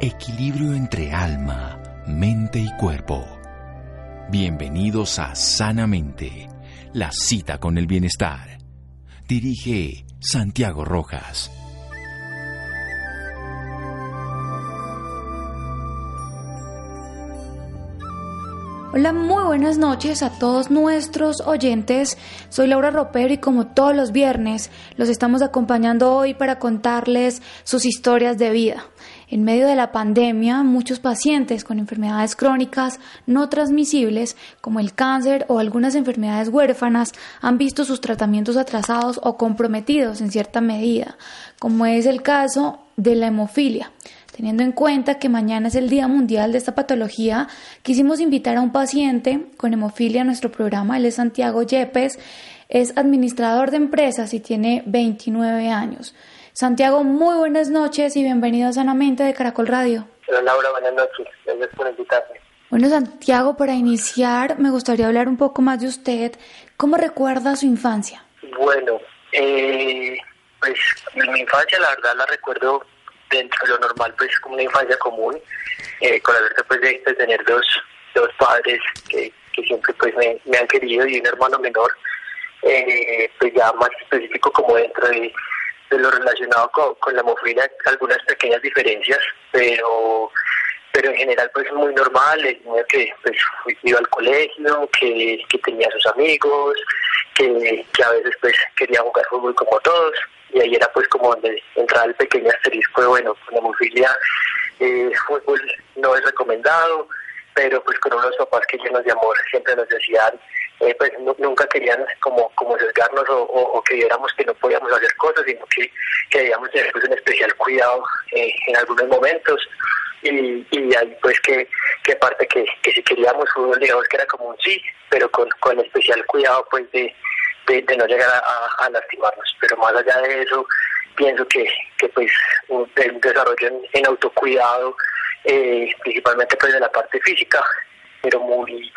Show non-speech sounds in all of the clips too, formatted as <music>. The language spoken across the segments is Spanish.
Equilibrio entre alma, mente y cuerpo. Bienvenidos a Sanamente, la cita con el bienestar. Dirige Santiago Rojas. Hola, muy buenas noches a todos nuestros oyentes. Soy Laura Ropero y como todos los viernes los estamos acompañando hoy para contarles sus historias de vida. En medio de la pandemia, muchos pacientes con enfermedades crónicas no transmisibles, como el cáncer o algunas enfermedades huérfanas, han visto sus tratamientos atrasados o comprometidos en cierta medida, como es el caso de la hemofilia. Teniendo en cuenta que mañana es el Día Mundial de esta patología, quisimos invitar a un paciente con hemofilia a nuestro programa. Él es Santiago Yepes, es administrador de empresas y tiene 29 años. Santiago, muy buenas noches y bienvenido a Sanamente de Caracol Radio. Hola Laura, buenas noches. Gracias por invitarme. Bueno, Santiago, para iniciar, me gustaría hablar un poco más de usted. ¿Cómo recuerda su infancia? Bueno, eh, pues mi infancia la verdad la recuerdo dentro de lo normal, pues como una infancia común, eh, con la suerte pues de, tener dos, dos padres que, que siempre pues me, me, han querido y un hermano menor, eh, pues ya más específico como dentro de, de lo relacionado con, la hemofilia, algunas pequeñas diferencias, pero pero en general pues muy normal, el niño que pues iba al colegio, que, que tenía sus amigos, que, a veces pues quería jugar fútbol como todos, y ahí era pues como donde entraba el pequeño asterisco bueno, con hemofilia eh, fútbol no es recomendado, pero pues con unos papás que llenos de amor siempre nos decían, eh, pues nunca querían como, como sesgarnos o, o, que viéramos que no podíamos hacer cosas, sino que, que debíamos tener pues, un especial cuidado eh, en algunos momentos. Y, y ahí pues que, que parte que, que si queríamos fútbol digamos que era como un sí, pero con, con especial cuidado pues de, de, no llegar a, lastimarnos. Pero más allá de eso, pienso que, que pues un, desarrollo en, autocuidado, eh, principalmente pues de la parte física, pero muy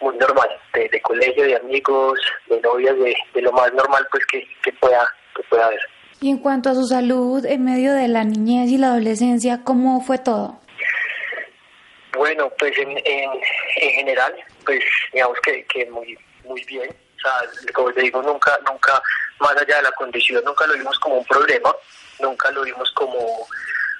muy normal, de, colegio, de amigos, de novias, de, de, lo más normal pues que, que, pueda, que pueda haber. Y en cuanto a su salud en medio de la niñez y la adolescencia, ¿cómo fue todo? Bueno, pues en, en, en general, pues digamos que, que muy, muy bien o sea, como te digo, nunca, nunca, más allá de la condición, nunca lo vimos como un problema, nunca lo vimos como,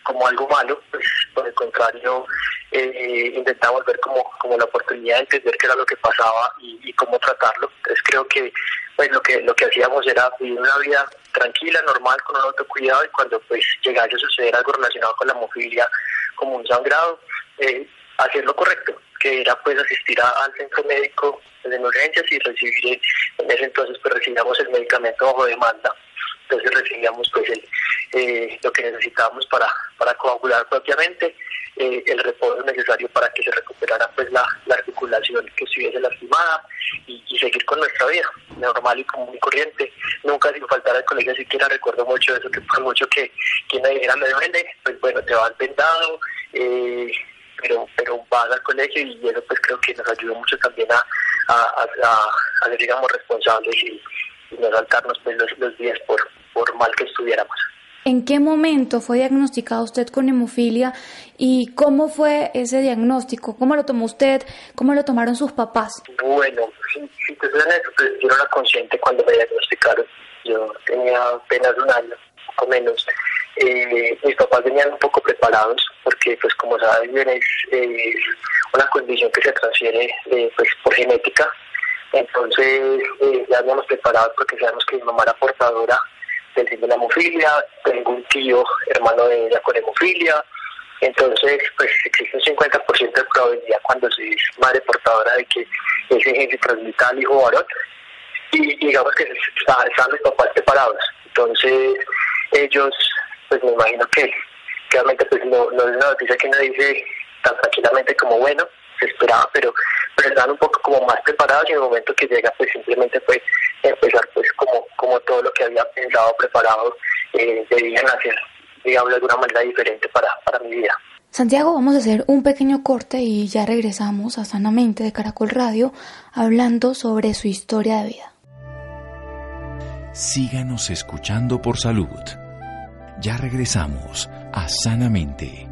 como algo malo, pues por el contrario, eh, intentamos ver como, como la oportunidad de entender qué era lo que pasaba y, cómo tratarlo. Entonces creo que pues lo que lo que hacíamos era vivir una vida tranquila, normal, con un autocuidado y cuando pues llegase a suceder algo relacionado con la hemofilia como un sangrado, eh, hacer lo correcto, que era pues asistir al centro médico de emergencias y recibir, en ese entonces pues recibíamos el medicamento bajo demanda, entonces recibíamos pues el, eh, lo que necesitábamos para, para coagular propiamente, eh, el reposo necesario para que se recuperara pues la, la articulación que estuviese lastimada y, seguir con nuestra vida normal y común y corriente, nunca sin faltar al colegio siquiera recuerdo mucho eso que por mucho que quien me dijera me duele, pues bueno te vas vendado, eh, pero pero vas al colegio y eso pues creo que nos ayudó mucho también a, a, ser digamos responsables y, no saltarnos pues, los, días por, por mal que estuviéramos. ¿En qué momento fue diagnosticado usted con hemofilia y cómo fue ese diagnóstico? ¿Cómo lo tomó usted? ¿Cómo lo tomaron sus papás? Bueno, si, si te suena eso, pues yo no era consciente cuando me diagnosticaron. Yo tenía apenas un año, o menos. Eh, mis papás venían un poco preparados porque, pues como saben, es una condición que se transfiere eh, pues, por genética. Entonces eh, ya habíamos preparado porque sabemos que mi mamá era portadora síndrome de hemofilia, tengo un tío hermano de ella con hemofilia, entonces pues existe un 50% de probabilidad cuando se es madre portadora de que ese gen se transmita al hijo varón y digamos que estaban mis papás preparados. Entonces ellos pues me imagino que realmente pues no, no es una noticia que uno dice tan tranquilamente como bueno, se esperaba, pero, pero estaban un poco como más preparados y en el momento que llega pues simplemente fue empezar pues como, como todo lo que había pensado, preparado, eh, debían hacer, digamos de alguna manera diferente para, para mi vida. Santiago, vamos a hacer un pequeño corte y ya regresamos a Sanamente de Caracol Radio hablando sobre su historia de vida. Síganos escuchando por salud. Ya regresamos a Sanamente.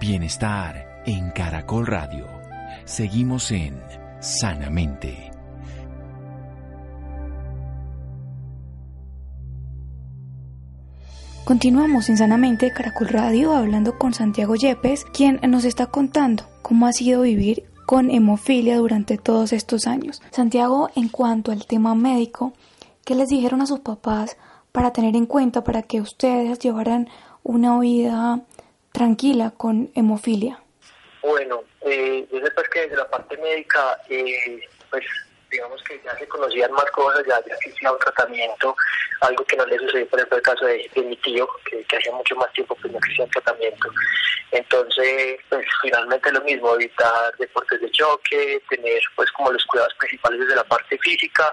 Bienestar en Caracol Radio. Seguimos en Sanamente. Continuamos en Sanamente Caracol Radio hablando con Santiago Yepes, quien nos está contando cómo ha sido vivir con hemofilia durante todos estos años. Santiago, en cuanto al tema médico, ¿qué les dijeron a sus papás para tener en cuenta para que ustedes llevaran una vida tranquila con hemofilia? Bueno, eh, yo sé pues que desde la parte médica, eh, pues digamos que ya se conocían más cosas, ya, ya existía un tratamiento, algo que no le sucedió, por ejemplo, el caso de, mi tío, que, hacía mucho más tiempo que no existía tratamiento. Entonces, pues finalmente lo mismo, evitar deportes de choque, tener pues como los cuidados principales desde la parte física,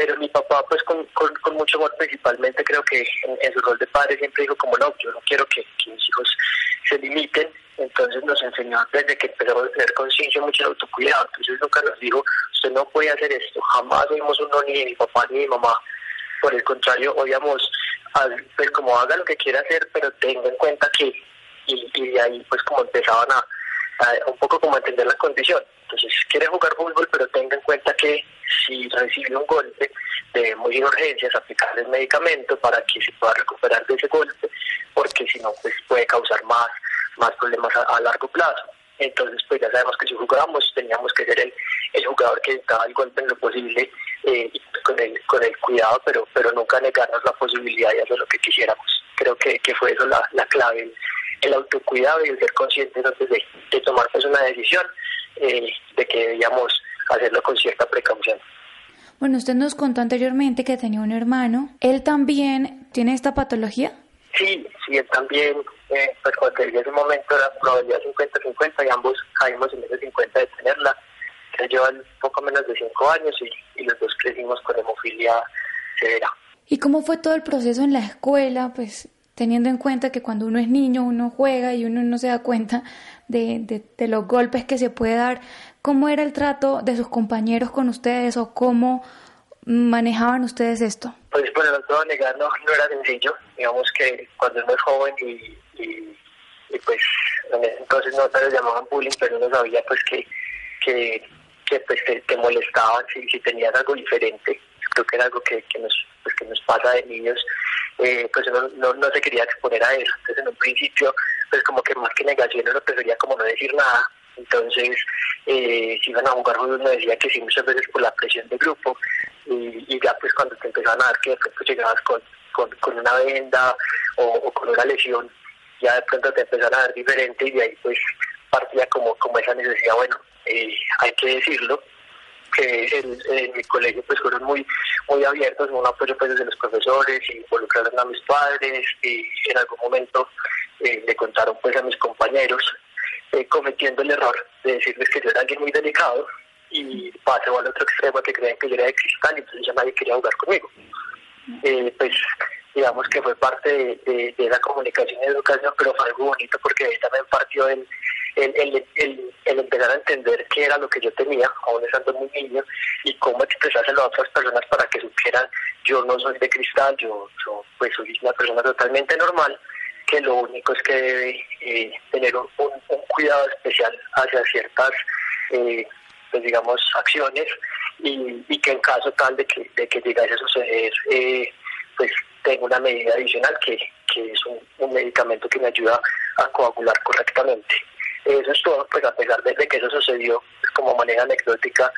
pero mi papá pues con, con, mucho amor principalmente creo que en, su rol de padre siempre dijo como no, yo no quiero que, mis hijos se limiten, entonces nos enseñó desde que empezamos a tener conciencia mucho autocuidado, entonces nunca nos dijo, usted no puede hacer esto, jamás oímos un no ni de mi papá ni de mi mamá, por el contrario, oíamos, pues como haga lo que quiera hacer, pero tenga en cuenta que, y, de ahí pues como empezaban a, un poco como a entender la condición, entonces quiere jugar fútbol, pero tenga en cuenta que si recibe un golpe, debemos ir urgencias, aplicarle el medicamento para que se pueda recuperar de ese golpe, porque si no, pues puede causar más más problemas a, largo plazo. Entonces, pues ya sabemos que si jugábamos teníamos que ser el, el jugador que daba el golpe en lo posible eh, con, el, con el cuidado, pero, pero nunca negarnos la posibilidad de hacer lo que quisiéramos. Creo que, que fue eso la, la clave, el, autocuidado y el ser conscientes antes de, de tomar pues una decisión eh, de que debíamos hacerlo con cierta precaución. Bueno, usted nos contó anteriormente que tenía un hermano. ¿Él también tiene esta patología? Sí, sí, él también, eh, pues cuando te en ese momento la probabilidad 50-50 y ambos caímos en ese 50 de tenerla. Él lleva poco menos de 5 años y, los dos crecimos con hemofilia severa. ¿Y cómo fue todo el proceso en la escuela? Pues teniendo en cuenta que cuando uno es niño uno juega y uno no se da cuenta de, de, los golpes que se puede dar. ¿Cómo era el trato de sus compañeros con ustedes o cómo manejaban ustedes esto? Pues bueno, no puedo negar, no, era sencillo. Digamos que cuando uno es joven y, y, pues entonces no se les llamaban bullying, pero uno sabía pues que, que, pues te, molestaban si, si algo diferente. Creo que era algo que, que nos pues que nos pasa de niños, eh, pues uno no, no se quería exponer a eso. Entonces en un principio, pues como que más que negación uno prefería como no decir nada entonces, eh, si iban a jugar me decía que sí, muchas veces por la presión del grupo. Y, ya, pues, cuando te empezaban a dar que de pronto llegabas con, con, una venda o, con una lesión, ya de pronto te empezaron a dar diferente y de ahí, pues, partía como, como esa necesidad, bueno, eh, hay que decirlo, que en, mi colegio pues fueron muy muy abiertos, un apoyo pues desde los profesores, involucraron a mis padres y en algún momento eh, le contaron pues a mis compañeros eh, cometiendo el error de decirles que yo era alguien muy delicado y pasó al otro extremo que creen que yo era de cristal y entonces ya nadie quería jugar conmigo. Eh, pues digamos que fue parte de, la comunicación y educación, pero fue algo bonito porque ahí también partió el, el, el, el, empezar a entender qué era lo que yo tenía, aún estando muy niño, y cómo expresárselo a otras personas para que supieran, yo no soy de cristal, yo, yo pues soy una persona totalmente normal, que lo único es que debe eh, tener un, cuidado especial hacia ciertas, eh, pues digamos, acciones y, que en caso tal de que, de que llegase a suceder, eh, pues tengo una medida adicional que, que es un, medicamento que me ayuda a coagular correctamente. Eso es todo, pues a pesar de, que eso sucedió pues, como manera anecdótica,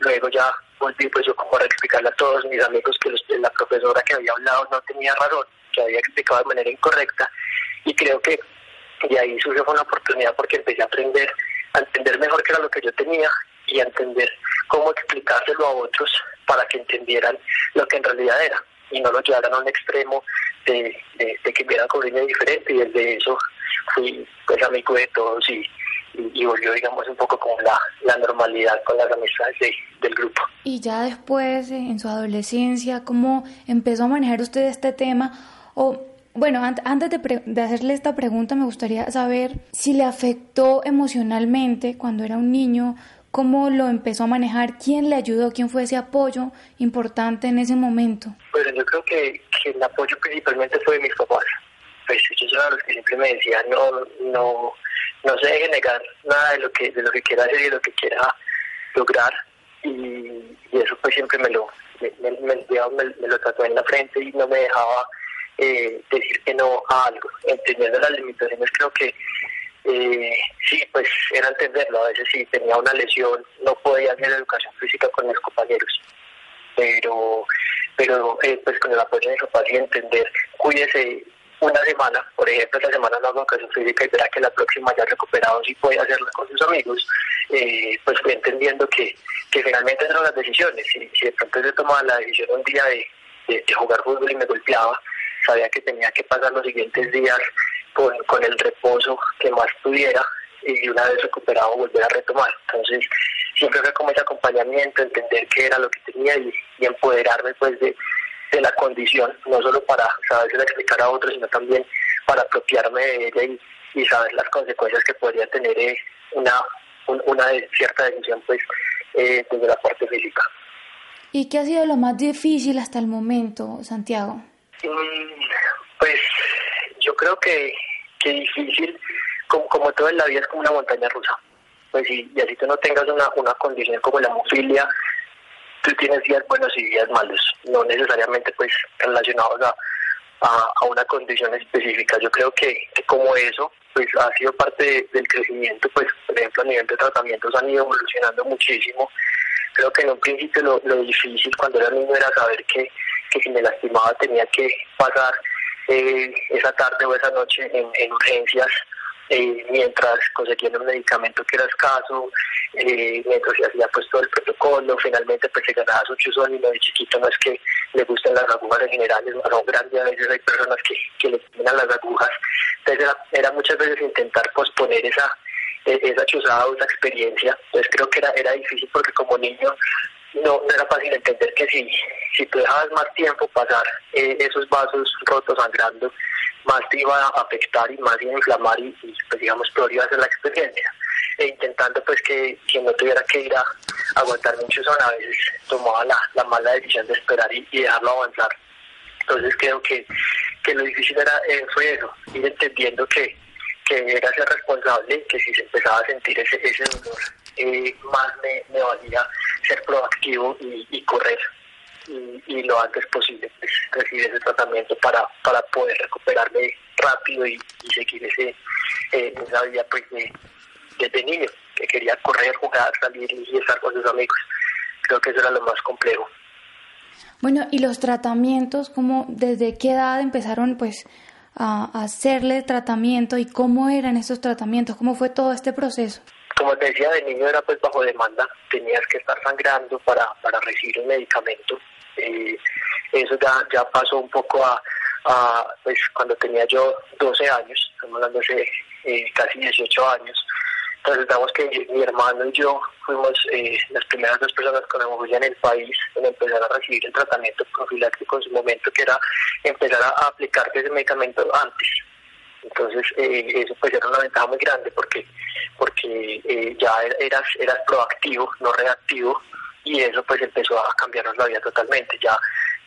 luego ya volví pues yo como a explicarle a todos mis amigos que la profesora que había hablado no tenía razón que había explicado de manera incorrecta y creo que de ahí surgió una oportunidad porque empecé a aprender, a entender mejor qué era lo que yo tenía y entender cómo explicárselo a otros para que entendieran lo que en realidad era y no lo llevaran a un extremo de, que vieran con diferente y desde eso fui pues amigo de todos y, y, volvió digamos un poco como la, la normalidad con las amistades del grupo. Y ya después, en su adolescencia, ¿cómo empezó a manejar usted este tema? O, bueno, antes de, hacerle esta pregunta, me gustaría saber si le afectó emocionalmente cuando era un niño, cómo lo empezó a manejar, quién le ayudó, quién fue ese apoyo importante en ese momento. Bueno, yo creo que, el apoyo principalmente fue de mis papás. pues ellos eran los que siempre me decían no, no, no se deje negar nada de lo que, de lo que quiera hacer y de lo que quiera lograr y, eso pues siempre me lo, me, me, lo trató en la frente y no me dejaba eh, decir que no a algo, entendiendo las limitaciones creo que eh, sí, pues era entenderlo, a veces si tenía una lesión no podía hacer educación física con mis compañeros, pero pero eh, pues con el apoyo de su padre entender, cuídese una semana, por ejemplo, esta semana no hago educación física y verá que la próxima ya recuperado sí puede hacerla con sus amigos, eh, pues fui entendiendo que, que finalmente eran las decisiones. Si, si de pronto se tomaba la decisión un día de, jugar fútbol y me golpeaba, sabía que tenía que pasar los siguientes días con, con el reposo que más pudiera y una vez recuperado volver a retomar. Entonces, siempre fue como ese acompañamiento, entender qué era lo que tenía y, empoderarme pues de, de, la condición, no solo para saber explicar a otros, sino también para apropiarme de ella y, y saber las consecuencias que podría tener eh, una, una cierta decisión pues eh, desde la parte física. ¿Y qué ha sido lo más difícil hasta el momento, Santiago? Mm, pues yo creo que, que difícil, como, como todo en la vida, es como una montaña rusa pues y, así tú no tengas una, una condición como la hemofilia, tú tienes días buenos y días malos, no necesariamente pues relacionados a, a, una condición específica. Yo creo que, como eso pues ha sido parte del crecimiento, pues por ejemplo a nivel de tratamientos han ido evolucionando muchísimo. Creo que en un principio lo, lo difícil cuando era niño era saber que, que si me lastimaba tenía que pasar eh, esa tarde o esa noche en, en urgencias eh, mientras conseguían un medicamento que era escaso, eh, mientras se hacía pues todo el protocolo, finalmente pues se ganaba su chuzón y lo de chiquito no es que le gusten las agujas en general, es grande, a veces hay personas que, que le tienen las agujas, entonces era, muchas veces intentar posponer esa e, esa chuzada o esa experiencia, entonces creo que era, era difícil porque como niño no, era fácil entender que si, si tú dejabas más tiempo pasar eh, esos vasos rotos sangrando, más te iba a afectar y más iba a inflamar y, pues digamos peor iba a ser la experiencia. E intentando pues que quien no tuviera que ir a aguantar mucho son a veces tomaba la, la mala decisión de esperar y, dejarlo avanzar. Entonces creo que, que lo difícil era eh, eso, ir entendiendo que, que era ser responsable, que si se empezaba a sentir ese, ese dolor, eh, más me valía ser proactivo y, y correr y, lo antes posible pues, recibir ese tratamiento para, para poder recuperarme rápido y, seguir ese, eh, esa vida pues, de, desde niño, que quería correr, jugar, salir y estar con sus amigos. Creo que eso era lo más complejo. Bueno, y los tratamientos, ¿cómo, ¿desde qué edad empezaron pues a hacerle tratamiento y cómo eran esos tratamientos? ¿Cómo fue todo este proceso? Como te decía, de niño era pues bajo demanda, tenías que estar sangrando para, para recibir el medicamento eh, eso ya, ya pasó un poco a, pues cuando tenía yo 12 años, estamos hablando de eh, casi 18 años. Entonces, digamos que mi hermano y yo fuimos eh, las primeras dos personas con hemofobia en el país en empezar a recibir el tratamiento profiláctico en su momento, que era empezar a aplicar ese medicamento antes. Entonces, eh, eso pues era una ventaja muy grande porque porque ya eras, eras proactivo, no reactivo, y eso pues empezó a cambiarnos la vida totalmente. Ya,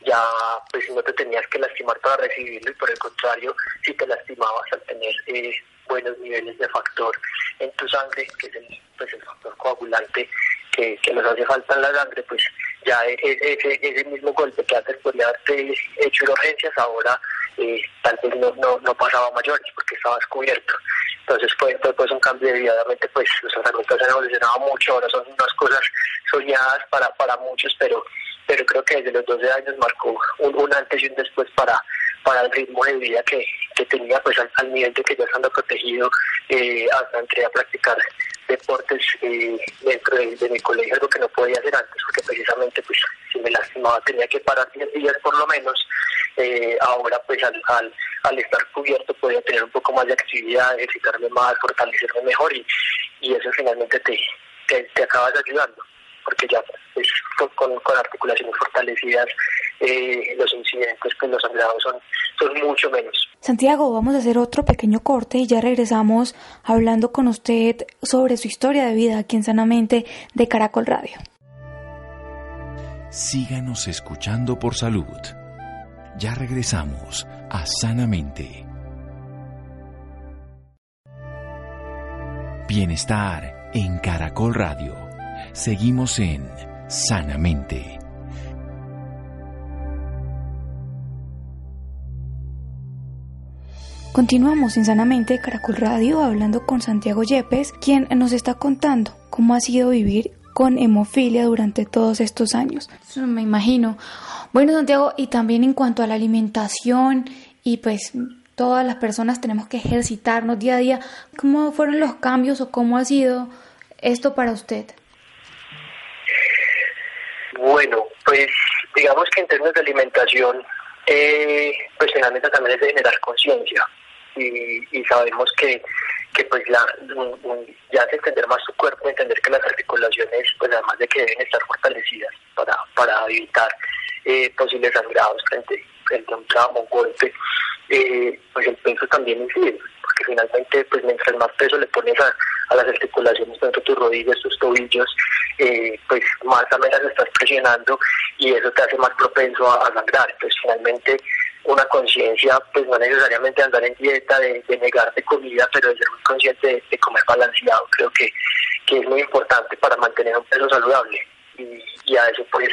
ya pues no te tenías que lastimar para recibirlo y por el contrario, si te lastimabas al tener eh, buenos niveles de factor en tu sangre, que es el, pues, el factor coagulante que, que nos hace falta en la sangre, pues ya e, e, ese, ese mismo golpe que antes podría haberte hecho urgencias, ahora eh, tal vez no, no, no pasaba mayores porque estabas cubierto. Entonces fue, pues un cambio de pues los tratamientos han evolucionado mucho, ahora son unas cosas soñadas para, para muchos, pero pero creo que desde los 12 años marcó un, antes y un después para, para el ritmo de vida que, que tenía pues al, nivel de que ya estando protegido eh, hasta entré a practicar deportes eh, dentro de, mi colegio, algo que no podía hacer antes, porque precisamente pues si me lastimaba tenía que parar 10 días por lo menos, eh, ahora pues al, al, estar cubierto podía tener un poco más de actividad, ejercitarme más, fortalecerme mejor y, y eso finalmente te, te, te acabas ayudando porque ya pues, con, articulaciones fortalecidas eh, los incidentes, pues los sangrados son, son mucho menos. Santiago, vamos a hacer otro pequeño corte y ya regresamos hablando con usted sobre su historia de vida aquí en Sanamente de Caracol Radio. Síganos escuchando por salud. Ya regresamos a Sanamente. Bienestar en Caracol Radio. Seguimos en Sanamente. Continuamos en Sanamente Caracol Radio hablando con Santiago Yepes, quien nos está contando cómo ha sido vivir con hemofilia durante todos estos años. Me imagino. Bueno, Santiago, y también en cuanto a la alimentación y pues todas las personas tenemos que ejercitarnos día a día. ¿Cómo fueron los cambios o cómo ha sido esto para usted? Bueno, pues digamos que en términos de alimentación, eh, pues finalmente también es de generar conciencia. Y, sabemos que, que pues la, ya hace entender más su cuerpo, entender que las articulaciones, pues además de que deben estar fortalecidas para, para evitar eh, posibles sangrados frente, frente a un trauma, un golpe, eh, pues el peso también incide, porque finalmente pues mientras más peso le pones a, las articulaciones, tanto tus rodillas, tus tobillos, eh, pues más a menos estás presionando y eso te hace más propenso a, sangrar. Entonces finalmente una conciencia, pues no necesariamente andar en dieta, de, de negarte comida, pero de ser muy consciente de, comer balanceado, creo que, que es muy importante para mantener un peso saludable. Y, y, a eso pues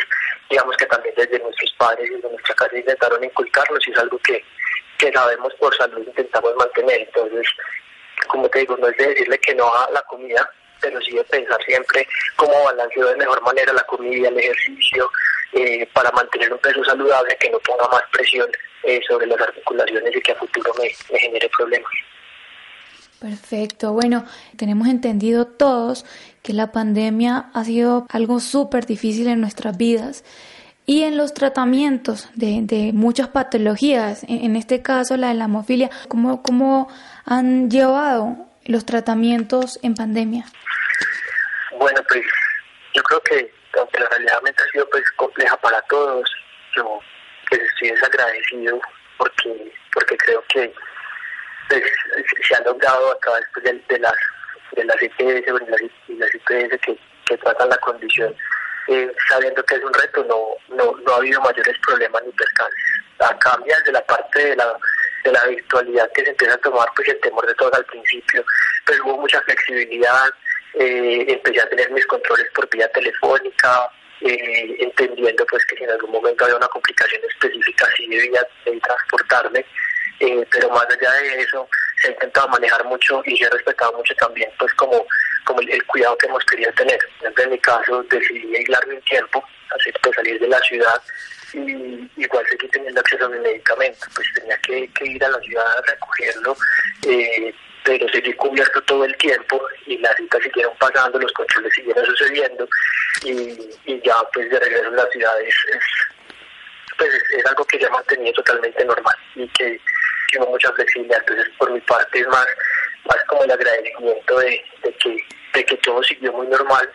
digamos que también desde nuestros padres desde nuestra casa intentaron inculcarnos y es algo que, que sabemos por salud intentamos mantener. Entonces, como te digo, no es de decirle que no a la comida, pero sí de pensar siempre cómo balanceo de mejor manera la comida, el ejercicio, eh, para mantener un peso saludable que no ponga más presión eh, sobre las articulaciones y que a futuro me, me genere problemas. Perfecto. Bueno, tenemos entendido todos que la pandemia ha sido algo súper difícil en nuestras vidas y en los tratamientos de, de muchas patologías, en, este caso la de la hemofilia, ¿cómo, ¿cómo han llevado los tratamientos en pandemia? Bueno, pues yo creo que aunque la realidad ha sido pues compleja para todos, yo pues, estoy desagradecido porque, porque creo que pues, se ha logrado a través pues, de, las de las IPS y las, que, que tratan la condición eh, sabiendo que es un reto, no, no, no ha habido mayores problemas ni percances. A cambia de la parte de la, de la virtualidad que se empieza a tomar, pues el temor de todos al principio, pero hubo mucha flexibilidad, eh, empecé a tener mis controles por vía telefónica, eh, entendiendo pues que si en algún momento había una complicación específica sí debía de transportarme, eh, pero más allá de eso se ha intentado manejar mucho y se ha respetado mucho también pues como como el, cuidado que hemos querido tener. En mi caso decidí aislarme un tiempo, así pues salir de la ciudad y igual seguir teniendo acceso a mi medicamento, pues tenía que, ir a la ciudad a recogerlo, eh, pero seguí cubierto todo el tiempo y las citas siguieron pasando, los controles siguieron sucediendo y, ya pues de regreso a la ciudad es, pues es, algo que ya mantenido totalmente normal y que hubo mucha flexibilidad, entonces por mi parte es más más como el agradecimiento de, que, de que todo siguió muy normal,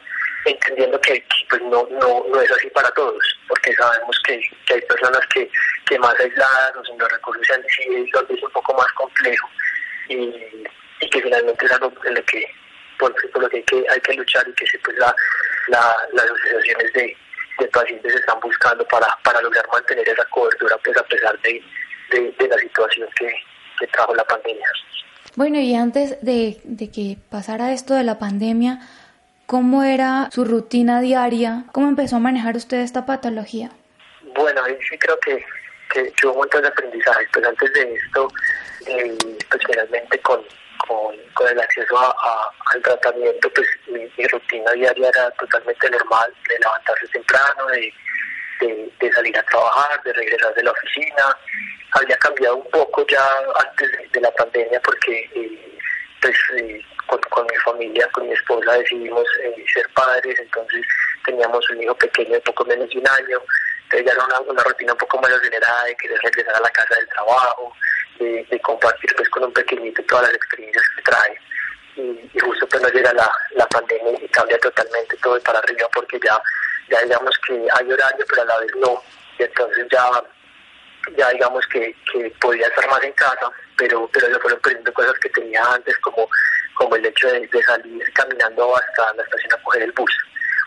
entendiendo que, pues no, no, no es así para todos, porque sabemos que, hay personas que, más aisladas o sin los recursos sean donde es un poco más complejo y, que finalmente es algo en lo que por, lo que hay que, hay que luchar y que pues, la, las asociaciones de, pacientes están buscando para, lograr mantener esa cobertura pues a pesar de, de, la situación que trajo la pandemia. Bueno, y antes de, que pasara esto de la pandemia, ¿cómo era su rutina diaria? ¿Cómo empezó a manejar usted esta patología? Bueno, ahí sí creo que, que, hubo un montón de aprendizaje. Pues antes de esto, eh, pues con, con, el acceso a, al tratamiento, pues mi, rutina diaria era totalmente normal, de levantarse temprano, de, de salir a trabajar, de regresar de la oficina, había cambiado un poco ya antes de la pandemia porque eh, pues eh, con, mi familia, con mi esposa decidimos eh, ser padres, entonces teníamos un hijo pequeño de poco menos de un año, entonces ya era una, rutina un poco más acelerada de querer regresar a la casa del trabajo, de, compartir pues con un pequeñito todas las experiencias que trae. Y, justo pues nos llega la, la pandemia y cambia totalmente todo para arriba porque ya, ya digamos que hay horario pero a la vez no, y entonces ya ya digamos que, que podía estar más en casa, pero pero yo fueron perdiendo cosas que tenía antes, como, como el hecho de, salir caminando hasta la estación a coger el bus,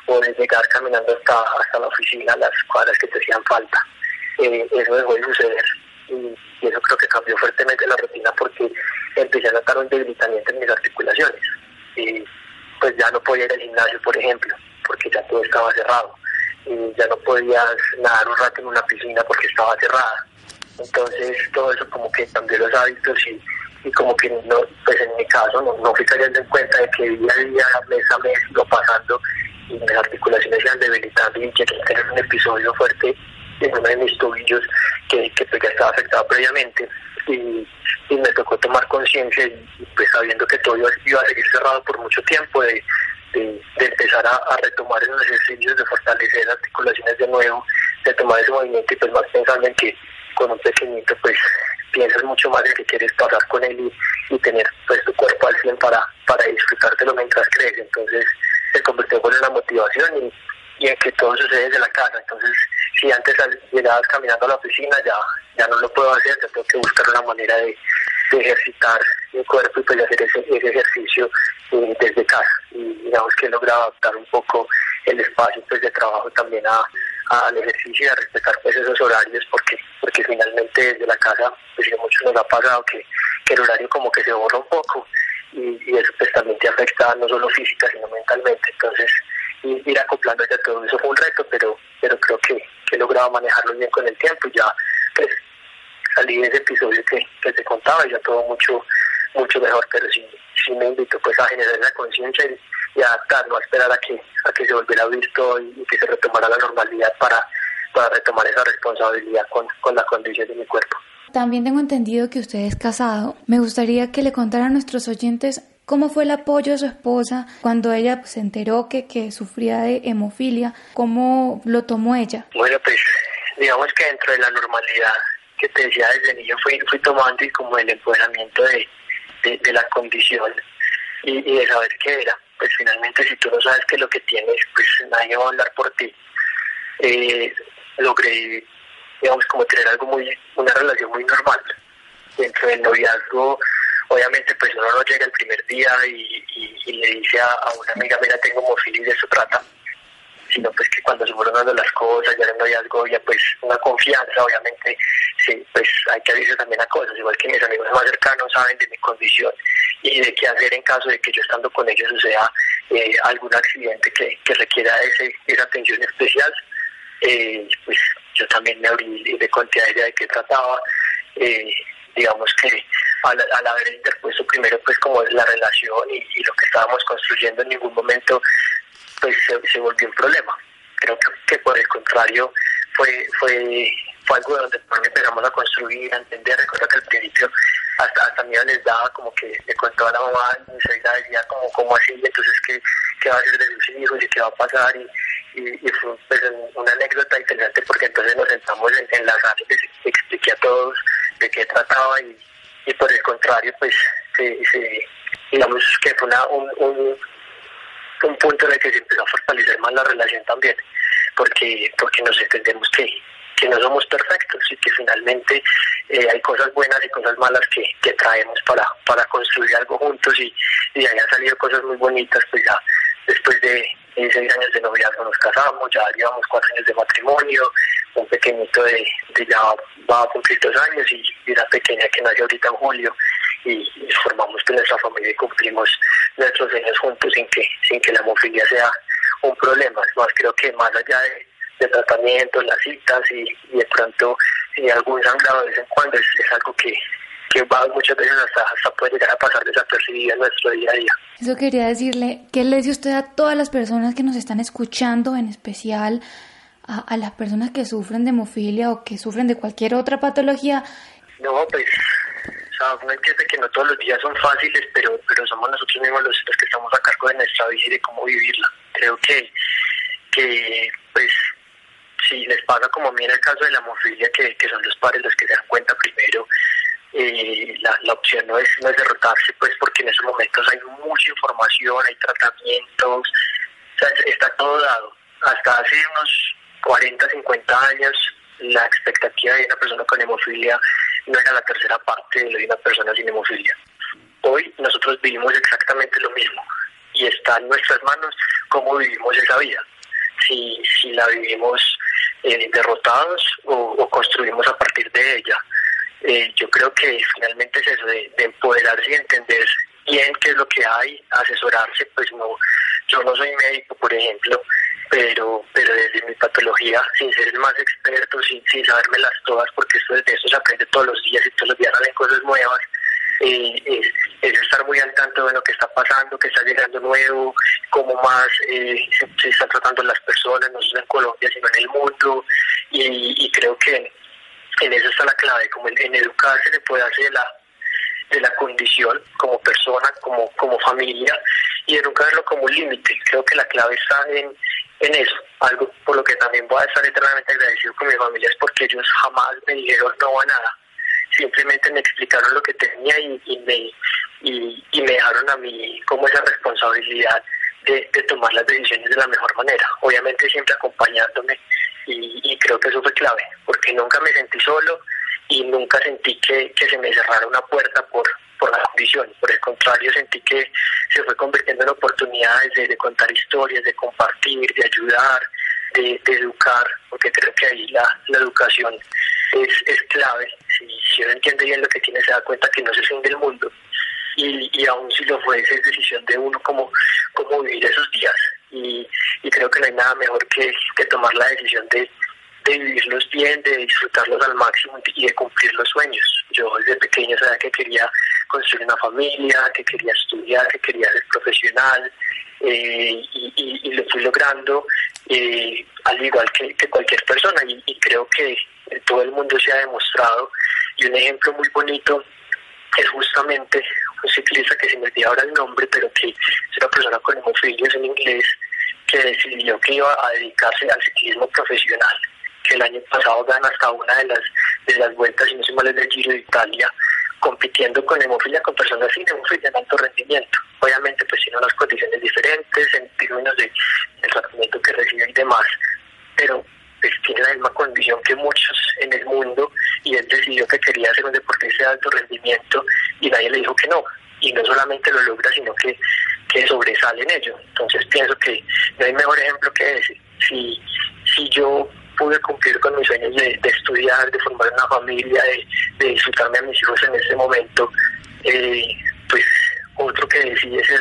o de llegar caminando hasta, hasta la oficina, las cuadras que te hacían falta. Eh, eso dejó de suceder y, eso creo que cambió fuertemente la rutina porque empecé a notar un debilitamiento en mis articulaciones. y pues ya no podía ir al gimnasio, por ejemplo, porque ya todo estaba cerrado. Y ya no podías nadar un rato en una piscina porque estaba cerrada. Entonces todo eso como que cambió los hábitos y, y como que no, pues en mi caso no, no fui cayendo en cuenta de que día a día, mes a mes, iba pasando y mis articulaciones se iban debilitando y llegué a tener un episodio fuerte en uno de mis tobillos que, que pues ya estaba afectado previamente y, me tocó tomar conciencia y, pues sabiendo que todo iba, iba, a seguir cerrado por mucho tiempo de, de, de empezar a, retomar esos ejercicios, de fortalecer articulaciones de nuevo, de tomar ese movimiento y pues más pensando en que con un pequeñito pues piensas mucho más en que quieres pasar con él y, y tener pues tu cuerpo al 100 para, para disfrutártelo mientras crece. Entonces se convirtió en una motivación y, y en que todo sucede desde la casa. Entonces, si antes llegabas caminando a la oficina, ya, ya no lo puedo hacer, ya tengo que buscar una manera de, de ejercitar mi cuerpo y pues hacer ese, ese ejercicio eh, desde casa. Y digamos que he logrado adaptar un poco el espacio pues, de trabajo también a, al ejercicio y a respetar pues esos horarios porque porque finalmente desde la casa pues a muchos nos ha pasado que, que el horario como que se borra un poco y, y, eso pues también te afecta no solo física sino mentalmente entonces ir acoplando ya todo eso fue un reto pero pero creo que, que he logrado manejarlo bien con el tiempo y ya pues salí de ese episodio que, que te contaba y ya todo mucho mucho mejor pero sí, sí me invito pues a generar esa conciencia y, y adaptar, no a esperar a que, a que se volviera visto y, y que se retomara la normalidad para, para retomar esa responsabilidad con, con la condición de mi cuerpo. También tengo entendido que usted es casado. Me gustaría que le contara a nuestros oyentes cómo fue el apoyo de su esposa cuando ella se enteró que, que sufría de hemofilia, cómo lo tomó ella. Bueno, pues digamos que dentro de la normalidad que te decía desde niño fui, fui tomando y como el empoderamiento de, de, la condición y, de saber qué era. Pues finalmente si tú no sabes qué es lo que tienes, pues nadie va a hablar por ti. Eh, logré, digamos, como tener algo muy, una relación muy normal. Dentro del noviazgo, obviamente, pues uno no llega el primer día y, le dice a, a, una amiga, mira, tengo homofilia y de eso trata, sino pues que cuando se fueron dando las cosas, ya en el noviazgo había pues una confianza, obviamente, sí, pues hay que abrirse también a cosas, igual que mis amigos más cercanos saben de mi condición y de qué hacer en caso de que yo estando con ellos suceda eh, algún accidente que, que requiera ese, esa atención especial eh, pues yo también me abrí y le conté a ella de qué trataba. Eh, digamos que al, al, haber interpuesto primero pues como la relación y, y, lo que estábamos construyendo en ningún momento pues se, se volvió un problema. Creo que, por el contrario fue fue fue algo donde empezamos a construir, a entender. Recuerdo que al principio hasta, hasta mí les daba como que le contó a la mamá, mi suegra decía como, como así, entonces qué, qué va a hacer de sus hijos y qué va a pasar y, y, y fue pues, una anécdota interesante porque entonces nos sentamos en, en la sala y expliqué a todos de qué trataba y, y por el contrario pues se, se, digamos que fue una, un, un, un punto en el que se empezó a fortalecer más la relación también porque porque nos entendemos que que no somos perfectos y que finalmente eh, hay cosas buenas y cosas malas que, que traemos para, para construir algo juntos y, y ahí han salido cosas muy bonitas, pues ya después de seis años de noviazgo nos casamos, ya llevamos cuatro años de matrimonio, un pequeñito de, de ya va a cumplir dos años y, una pequeña que nació ahorita en julio y, y formamos pues, nuestra familia y cumplimos nuestros sueños juntos sin que, sin que la hemofilia sea un problema. Es más, creo que más allá de de tratamiento, las citas y, y de pronto y algún sangrado de vez en cuando es, es algo que, que va muchas veces hasta, hasta puede llegar a pasar desapercibida en nuestro día a día. Eso quería decirle, ¿qué le dice usted a todas las personas que nos están escuchando, en especial a, las personas que sufren de hemofilia o que sufren de cualquier otra patología? No, pues o sea, uno entiende que no todos los días son fáciles, pero, pero somos nosotros mismos los, los que estamos a cargo de nuestra vida y de cómo vivirla. Creo que, que pues si les pasa como a mí en el caso de la hemofilia, que, que son los padres los que se dan cuenta primero, eh, la, la, opción no es, no es derrotarse, pues porque en esos momentos hay mucha información, hay tratamientos, o sea, está todo dado. Hasta hace unos 40, 50 años, la expectativa de una persona con hemofilia no era la tercera parte de lo de una persona sin hemofilia. Hoy nosotros vivimos exactamente lo mismo y está en nuestras manos cómo vivimos esa vida. Si, si la vivimos eh, derrotados o, o, construimos a partir de ella. Eh, yo creo que finalmente es eso, de, de, empoderarse y entender bien qué es lo que hay, asesorarse, pues no, yo no soy médico, por ejemplo, pero, pero desde mi patología, sin ser el más experto, sin, sin sabérmelas todas, porque esto, de eso se aprende todos los días y todos los días salen cosas nuevas, eh, es, estar muy al tanto de lo que está pasando, que está llegando nuevo, cómo más eh, se, están tratando las personas, no solo en Colombia, sino en el mundo, y, creo que en eso está la clave, como en, en educarse le puede hacer la de la condición como persona, como, como familia y de nunca verlo como un límite. Creo que la clave está en, en eso, algo por lo que también voy a estar eternamente agradecido con mi familia es porque ellos jamás me dijeron no a nada, simplemente me explicaron lo que tenía y, me, y, me dejaron a mí como esa responsabilidad de, tomar las decisiones de la mejor manera, obviamente siempre acompañándome y, y creo que eso fue clave, porque nunca me sentí solo, y nunca sentí que, se me cerrara una puerta por, por la condición. Por el contrario, sentí que se fue convirtiendo en oportunidades de, contar historias, de compartir, de ayudar, de, educar, porque creo que ahí la, educación es, es clave. Si, si, uno entiende bien lo que tiene, se da cuenta que no se fin del mundo. Y, y aún si lo fue, es decisión de uno cómo, cómo vivir esos días. Y, y creo que no hay nada mejor que, que tomar la decisión de, de vivirlos bien, de disfrutarlos al máximo y de cumplir los sueños. Yo desde pequeño sabía que quería construir una familia, que quería estudiar, que quería ser profesional eh, y, lo fui logrando eh, al igual que, cualquier persona. Y, creo que todo el mundo se ha demostrado. Y un ejemplo muy bonito es justamente un ciclista que se me olvida ahora el nombre, pero que es una persona con hemofilias en inglés que decidió que iba a dedicarse al ciclismo profesional que el año pasado gana hasta una de las de las vueltas, y no se mal del Giro de Italia, compitiendo con hemofilia, con personas sin hemofilia en alto rendimiento. Obviamente, pues tiene unas condiciones diferentes en términos de, del tratamiento que recibe y demás, pero pues, tiene la misma condición que muchos en el mundo y él decidió que quería ser un deportista de alto rendimiento y nadie le dijo que no. Y no solamente lo logra, sino que, que sobresale en ello. Entonces pienso que no hay mejor ejemplo que ese. Si, si yo pude cumplir con mis sueños de, estudiar, de formar una familia, de, disfrutarme a mis hijos en ese momento, eh, pues otro que decide ser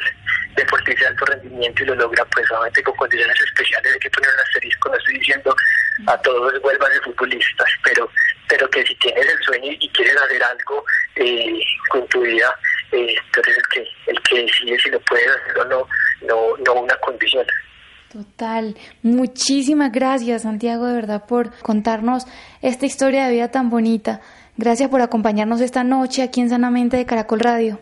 deportista de alto rendimiento y lo logra pues solamente con condiciones especiales, hay que poner un asterisco, no estoy diciendo a todos vuelvas de futbolistas, pero pero que si tienes el sueño y quieres hacer algo eh, con tu vida, eh, entonces el que, el que decide si lo puedes hacer o no, no, no una condición. Total. Muchísimas gracias, Santiago, de verdad, por contarnos esta historia de vida tan bonita. Gracias por acompañarnos esta noche aquí en Sanamente de Caracol Radio.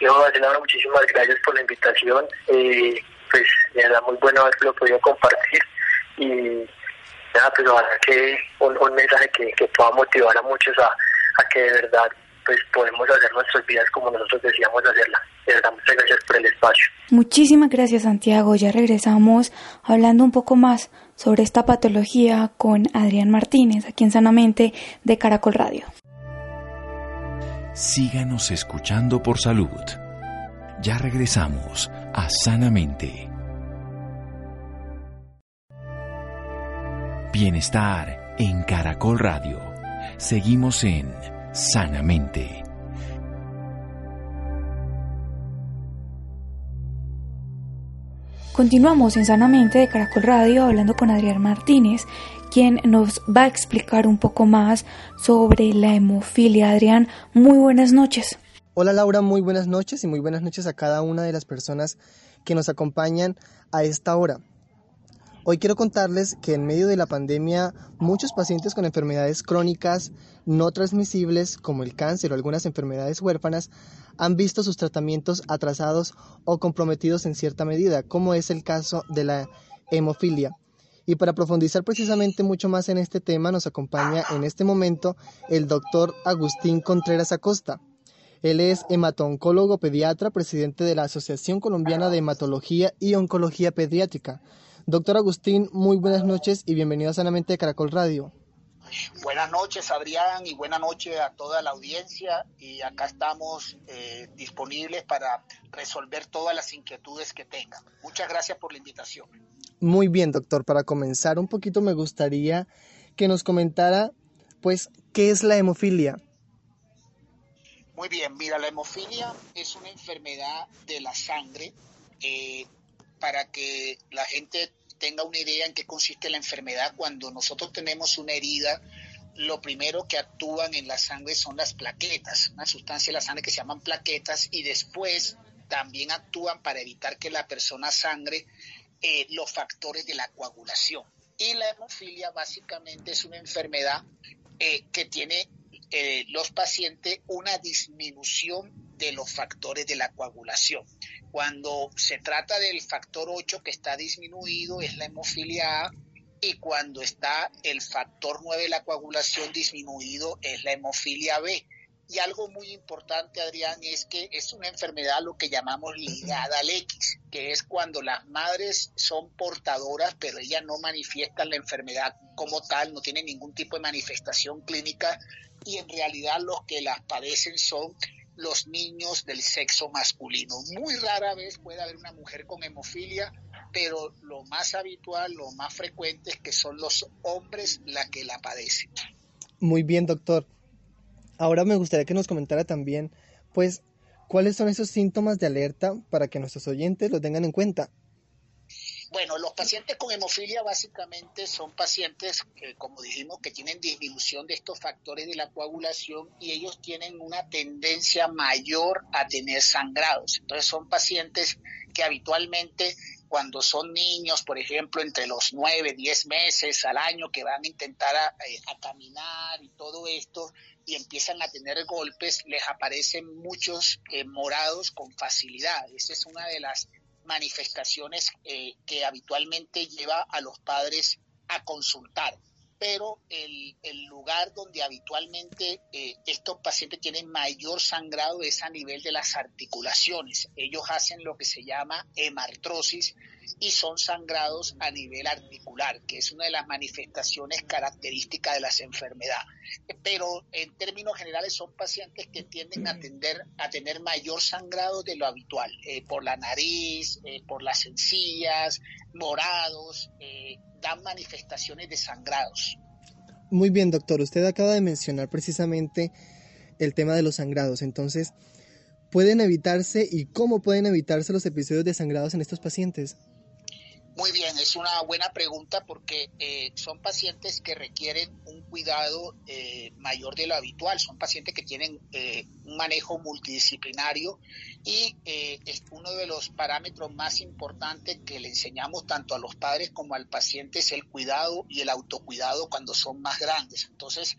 Yo, Laura, muchísimas gracias por la invitación. Eh, pues, me da muy bueno haberlo podido compartir. Y nada, pues ojalá que un, mensaje que, que, pueda motivar a muchos a que de verdad pues podemos hacer nuestras vidas como nosotros decíamos hacerla. Verdad, muchas gracias por el espacio. Muchísimas gracias Santiago. Ya regresamos hablando un poco más sobre esta patología con Adrián Martínez, aquí en Sanamente de Caracol Radio. Síganos escuchando por salud. Ya regresamos a Sanamente. Bienestar en Caracol Radio. Seguimos en sanamente. Continuamos en Sanamente de Caracol Radio hablando con Adrián Martínez, quien nos va a explicar un poco más sobre la hemofilia. Adrián, muy buenas noches. Hola Laura, muy buenas noches y muy buenas noches a cada una de las personas que nos acompañan a esta hora. Hoy quiero contarles que en medio de la pandemia muchos pacientes con enfermedades crónicas no transmisibles como el cáncer o algunas enfermedades huérfanas han visto sus tratamientos atrasados o comprometidos en cierta medida, como es el caso de la hemofilia. Y para profundizar precisamente mucho más en este tema nos acompaña en este momento el doctor Agustín Contreras Acosta. Él es hematoncólogo pediatra, presidente de la Asociación Colombiana de Hematología y Oncología Pediátrica. Doctor Agustín, muy buenas noches y bienvenido a Sanamente de Caracol Radio. Buenas noches, Adrián, y buenas noches a toda la audiencia. Y acá estamos eh, disponibles para resolver todas las inquietudes que tengan. Muchas gracias por la invitación. Muy bien, doctor. Para comenzar un poquito me gustaría que nos comentara, pues, ¿qué es la hemofilia? Muy bien, mira, la hemofilia es una enfermedad de la sangre. Eh, para que la gente tenga una idea en qué consiste la enfermedad, cuando nosotros tenemos una herida, lo primero que actúan en la sangre son las plaquetas, una sustancia de la sangre que se llaman plaquetas, y después también actúan para evitar que la persona sangre eh, los factores de la coagulación. Y la hemofilia básicamente es una enfermedad eh, que tiene eh, los pacientes una disminución de los factores de la coagulación. Cuando se trata del factor 8 que está disminuido es la hemofilia A y cuando está el factor 9 de la coagulación disminuido es la hemofilia B. Y algo muy importante, Adrián, es que es una enfermedad lo que llamamos ligada al X, que es cuando las madres son portadoras, pero ellas no manifiestan la enfermedad como tal, no tienen ningún tipo de manifestación clínica, y en realidad los que las padecen son los niños del sexo masculino. Muy rara vez puede haber una mujer con hemofilia, pero lo más habitual, lo más frecuente es que son los hombres la que la padecen. Muy bien, doctor. Ahora me gustaría que nos comentara también, pues, cuáles son esos síntomas de alerta para que nuestros oyentes lo tengan en cuenta. Bueno, los pacientes con hemofilia básicamente son pacientes, como dijimos, que tienen disminución de estos factores de la coagulación y ellos tienen una tendencia mayor a tener sangrados. Entonces son pacientes que habitualmente cuando son niños, por ejemplo, entre los 9, 10 meses al año que van a intentar a, eh, caminar y todo esto, y empiezan a tener golpes, les aparecen muchos eh, morados con facilidad. Esa es una de las manifestaciones eh, que habitualmente lleva a los padres a consultar pero el, lugar donde habitualmente eh, estos pacientes tienen mayor sangrado es a nivel de las articulaciones. Ellos hacen lo que se llama hemartrosis y son sangrados a nivel articular, que es una de las manifestaciones características de las enfermedades. Pero en términos generales son pacientes que tienden a, tender, a tener mayor sangrado de lo habitual, eh, por la nariz, eh, por las encías, morados, dan manifestaciones de sangrados. Muy bien, doctor. Usted acaba de mencionar precisamente el tema de los sangrados. Entonces, ¿pueden evitarse y cómo pueden evitarse los episodios de sangrados en estos pacientes? Muy bien, es una buena pregunta porque eh, son pacientes que requieren un cuidado eh, mayor de lo habitual, son pacientes que tienen eh, un manejo multidisciplinario y es uno de los parámetros más importantes que le enseñamos tanto a los padres como al paciente es el cuidado y el autocuidado cuando son más grandes. Entonces,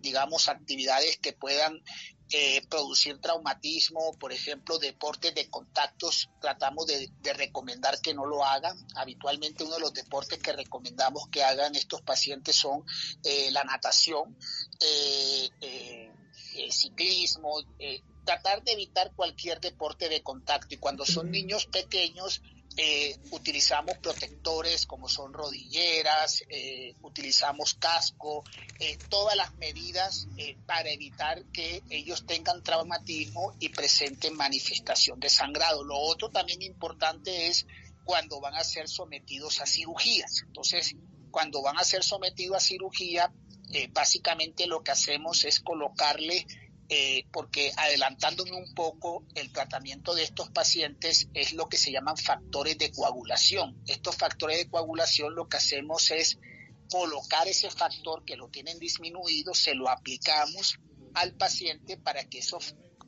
digamos, actividades que puedan eh, producir traumatismo, por ejemplo, deportes de contactos, tratamos de, recomendar que no lo hagan. Habitualmente uno de los deportes que recomendamos que hagan estos pacientes son eh, la natación, eh, ciclismo, tratar de evitar cualquier deporte de contacto. Y cuando son niños pequeños, eh, utilizamos protectores como son rodilleras, eh, utilizamos casco, eh, todas las medidas para evitar que ellos tengan traumatismo y presenten manifestación de sangrado. Lo otro también importante es cuando van a ser sometidos a cirugías. Entonces, cuando van a ser sometidos a cirugía, básicamente lo que hacemos es colocarle eh, porque adelantándome un poco, el tratamiento de estos pacientes es lo que se llaman factores de coagulación. Estos factores de coagulación lo que hacemos es colocar ese factor que lo tienen disminuido, se lo aplicamos al paciente para que eso,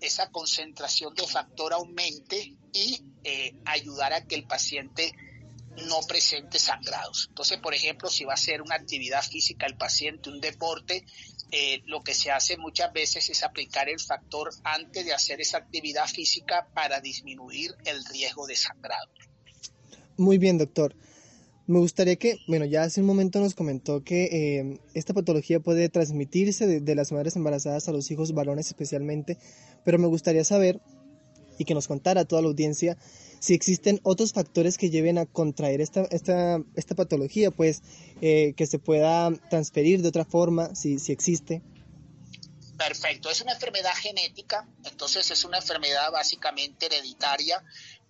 esa concentración de factor aumente y eh, ayudar a que el paciente no presente sangrados. Entonces, por ejemplo, si va a hacer una actividad física el paciente, un deporte, eh, lo que se hace muchas veces es aplicar el factor antes de hacer esa actividad física para disminuir el riesgo de sangrado. Muy bien, doctor. Me gustaría que, bueno, ya hace un momento nos comentó que eh, esta patología puede transmitirse de, las madres embarazadas a los hijos varones especialmente, pero me gustaría saber y que nos contara a toda la audiencia si existen otros factores que lleven a contraer esta, esta, esta patología, pues eh, que se pueda transferir de otra forma, si, si existe. Perfecto, es una enfermedad genética, entonces es una enfermedad básicamente hereditaria.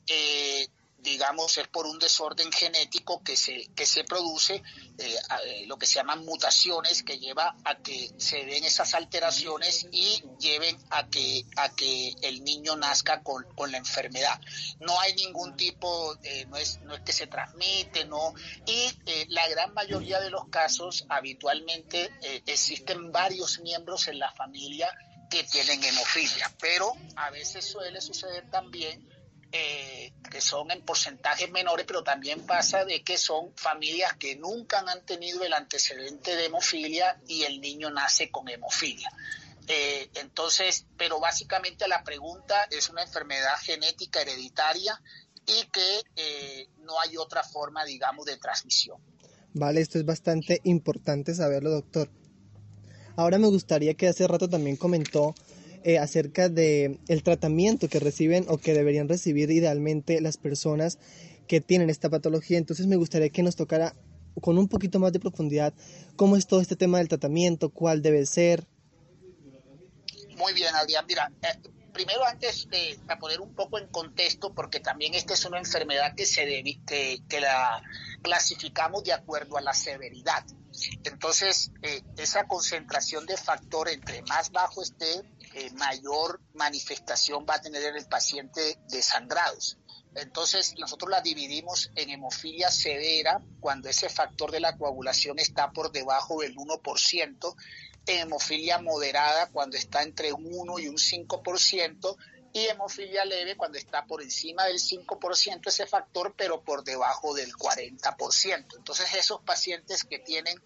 Eh, digamos, es por un desorden genético que se, que se produce, eh, eh, lo que se llaman mutaciones, que lleva a que se den esas alteraciones y lleven a que, a que el niño nazca con, la enfermedad. No hay ningún tipo, eh, no, es, no es que se transmite, no. Y la gran mayoría de los casos, habitualmente, existen varios miembros en la familia que tienen hemofilia, pero a veces suele suceder también eh, que son en porcentajes menores, pero también pasa de que son familias que nunca han tenido el antecedente de hemofilia y el niño nace con hemofilia. Eh, entonces, pero básicamente la pregunta es una enfermedad genética hereditaria y que eh, no hay otra forma, digamos, de transmisión. Vale, esto es bastante importante saberlo, doctor. Ahora me gustaría que hace rato también comentó eh, acerca de el tratamiento que reciben o que deberían recibir idealmente las personas que tienen esta patología. Entonces me gustaría que nos tocara con un poquito más de profundidad cómo es todo este tema del tratamiento, cuál debe ser. Muy bien, Adrián. Mira, eh, primero antes de poner un poco en contexto, porque también esta es una enfermedad que, se que, que la clasificamos de acuerdo a la severidad. Entonces, eh, esa concentración de factor entre más bajo esté, eh, mayor manifestación va a tener el paciente de sangrados. Entonces, nosotros la dividimos en hemofilia severa, cuando ese factor de la coagulación está por debajo del 1%, en hemofilia moderada, cuando está entre un 1 y un 5%, y hemofilia leve cuando está por encima del 5% ese factor, pero por debajo del 40%. Entonces esos pacientes que tienen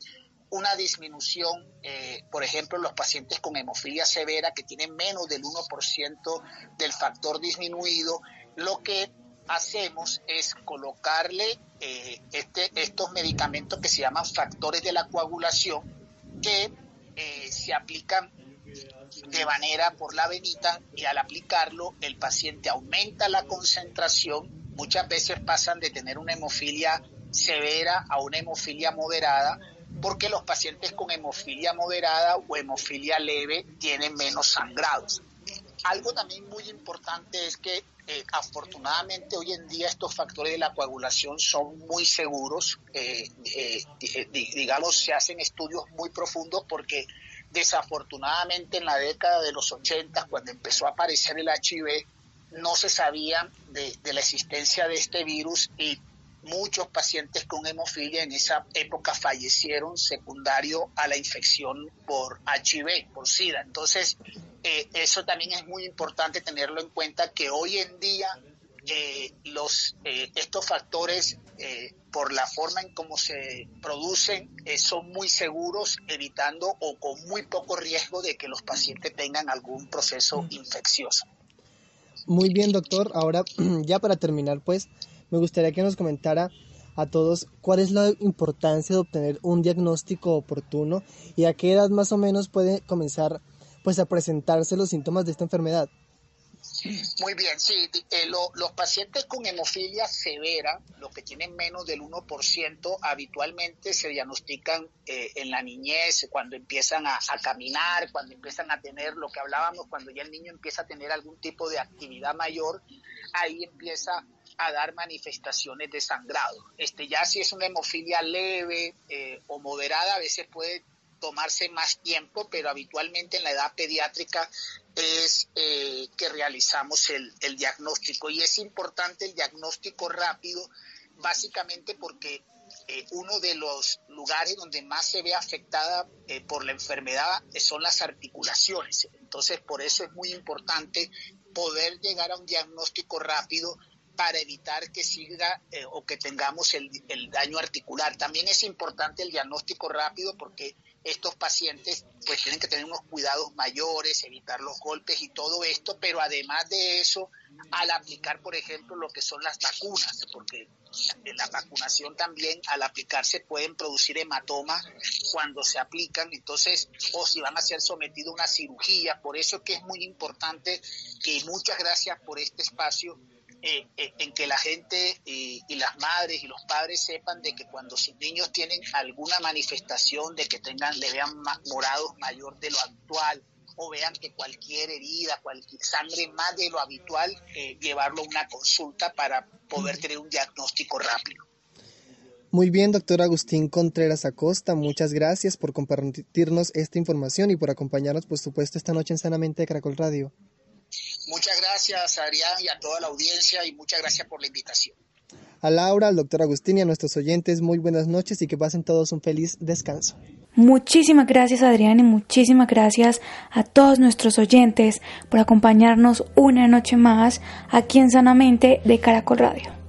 una disminución, eh, por ejemplo, los pacientes con hemofilia severa que tienen menos del 1% del factor disminuido, lo que hacemos es colocarle eh, este, estos medicamentos que se llaman factores de la coagulación que eh, se aplican de manera por la venita y al aplicarlo el paciente aumenta la concentración, muchas veces pasan de tener una hemofilia severa a una hemofilia moderada, porque los pacientes con hemofilia moderada o hemofilia leve tienen menos sangrados. Algo también muy importante es que eh, afortunadamente hoy en día estos factores de la coagulación son muy seguros, eh, eh, digamos, se hacen estudios muy profundos porque Desafortunadamente en la década de los 80, cuando empezó a aparecer el HIV, no se sabía de, la existencia de este virus y muchos pacientes con hemofilia en esa época fallecieron secundario a la infección por HIV, por SIDA. Entonces, eh, eso también es muy importante tenerlo en cuenta que hoy en día eh, los, eh, estos factores eh, por la forma en cómo se producen, eh, son muy seguros, evitando o con muy poco riesgo de que los pacientes tengan algún proceso infeccioso. Muy bien, doctor. Ahora, <clears throat> ya para terminar, pues, me gustaría que nos comentara a todos cuál es la importancia de obtener un diagnóstico oportuno y a qué edad más o menos puede comenzar pues a presentarse los síntomas de esta enfermedad. Muy bien, sí. Eh, los pacientes con hemofilia severa, los que tienen menos del 1%, habitualmente se diagnostican eh, en la niñez, cuando empiezan a, caminar, cuando empiezan a tener lo que hablábamos, cuando ya el niño empieza a tener algún tipo de actividad mayor, ahí empieza a dar manifestaciones de sangrado. Este, ya si es una hemofilia leve eh, o moderada, a veces puede tomarse más tiempo, pero habitualmente en la edad pediátrica es eh, que realizamos el, diagnóstico. Y es importante el diagnóstico rápido, básicamente porque eh, uno de los lugares donde más se ve afectada por la enfermedad son las articulaciones. Entonces, por eso es muy importante poder llegar a un diagnóstico rápido para evitar que siga o que tengamos el, el daño articular. También es importante el diagnóstico rápido porque estos pacientes pues tienen que tener unos cuidados mayores, evitar los golpes y todo esto, pero además de eso, al aplicar, por ejemplo, lo que son las vacunas, porque la vacunación también al aplicarse pueden producir hematoma cuando se aplican, entonces, o si van a ser sometidos a una cirugía, por eso es que es muy importante y muchas gracias por este espacio eh, eh, en que la gente y, las madres y los padres sepan de que cuando sus niños tienen alguna manifestación de que tengan, le vean morados mayor de lo habitual o vean que cualquier herida, cualquier sangre más de lo habitual, eh, llevarlo a una consulta para poder tener un diagnóstico rápido. Muy bien, doctor Agustín Contreras Acosta, muchas gracias por compartirnos esta información y por acompañarnos, por supuesto, esta noche en Sanamente de Caracol Radio. Muchas gracias, Adrián, y a toda la audiencia, y muchas gracias por la invitación. A Laura, al doctor Agustín y a nuestros oyentes, muy buenas noches y que pasen todos un feliz descanso. Muchísimas gracias Adrián y muchísimas gracias a todos nuestros oyentes por acompañarnos una noche más aquí en Sanamente de Caracol Radio.